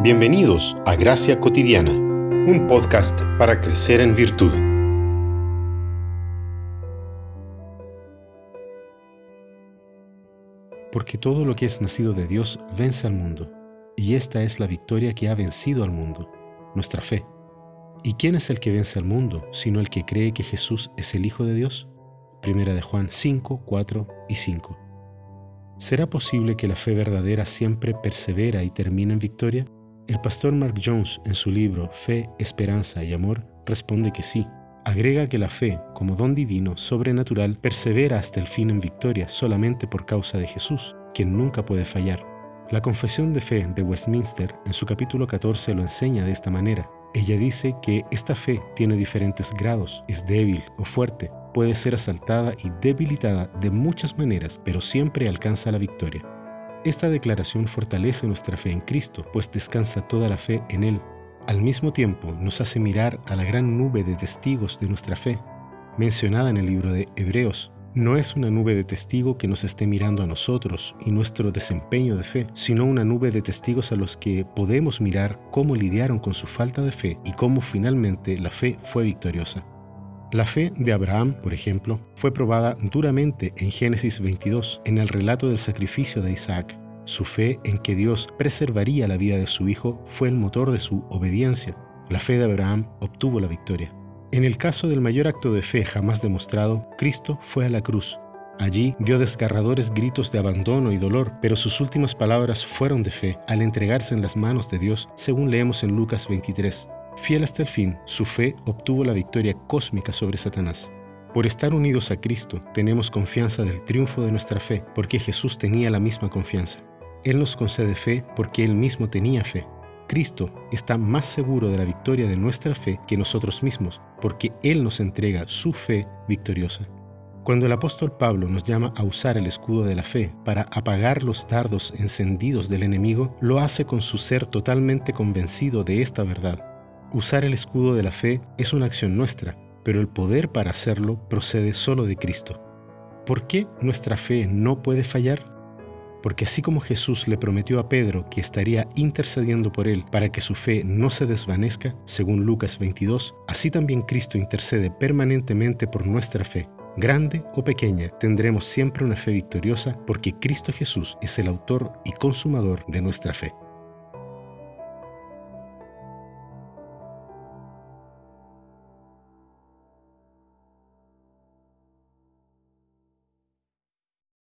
Bienvenidos a Gracia Cotidiana, un podcast para crecer en virtud. Porque todo lo que es nacido de Dios vence al mundo, y esta es la victoria que ha vencido al mundo, nuestra fe. ¿Y quién es el que vence al mundo, sino el que cree que Jesús es el Hijo de Dios? Primera de Juan 5, 4 y 5. ¿Será posible que la fe verdadera siempre persevera y termine en victoria? El pastor Mark Jones, en su libro Fe, Esperanza y Amor, responde que sí. Agrega que la fe, como don divino, sobrenatural, persevera hasta el fin en victoria solamente por causa de Jesús, quien nunca puede fallar. La Confesión de Fe de Westminster, en su capítulo 14, lo enseña de esta manera. Ella dice que esta fe tiene diferentes grados, es débil o fuerte, puede ser asaltada y debilitada de muchas maneras, pero siempre alcanza la victoria. Esta declaración fortalece nuestra fe en Cristo, pues descansa toda la fe en Él. Al mismo tiempo, nos hace mirar a la gran nube de testigos de nuestra fe, mencionada en el libro de Hebreos. No es una nube de testigo que nos esté mirando a nosotros y nuestro desempeño de fe, sino una nube de testigos a los que podemos mirar cómo lidiaron con su falta de fe y cómo finalmente la fe fue victoriosa. La fe de Abraham, por ejemplo, fue probada duramente en Génesis 22, en el relato del sacrificio de Isaac. Su fe en que Dios preservaría la vida de su hijo fue el motor de su obediencia. La fe de Abraham obtuvo la victoria. En el caso del mayor acto de fe jamás demostrado, Cristo fue a la cruz. Allí dio desgarradores gritos de abandono y dolor, pero sus últimas palabras fueron de fe al entregarse en las manos de Dios, según leemos en Lucas 23. Fiel hasta el fin, su fe obtuvo la victoria cósmica sobre Satanás. Por estar unidos a Cristo, tenemos confianza del triunfo de nuestra fe, porque Jesús tenía la misma confianza. Él nos concede fe porque Él mismo tenía fe. Cristo está más seguro de la victoria de nuestra fe que nosotros mismos, porque Él nos entrega su fe victoriosa. Cuando el apóstol Pablo nos llama a usar el escudo de la fe para apagar los dardos encendidos del enemigo, lo hace con su ser totalmente convencido de esta verdad. Usar el escudo de la fe es una acción nuestra, pero el poder para hacerlo procede solo de Cristo. ¿Por qué nuestra fe no puede fallar? Porque así como Jesús le prometió a Pedro que estaría intercediendo por él para que su fe no se desvanezca, según Lucas 22, así también Cristo intercede permanentemente por nuestra fe. Grande o pequeña, tendremos siempre una fe victoriosa porque Cristo Jesús es el autor y consumador de nuestra fe.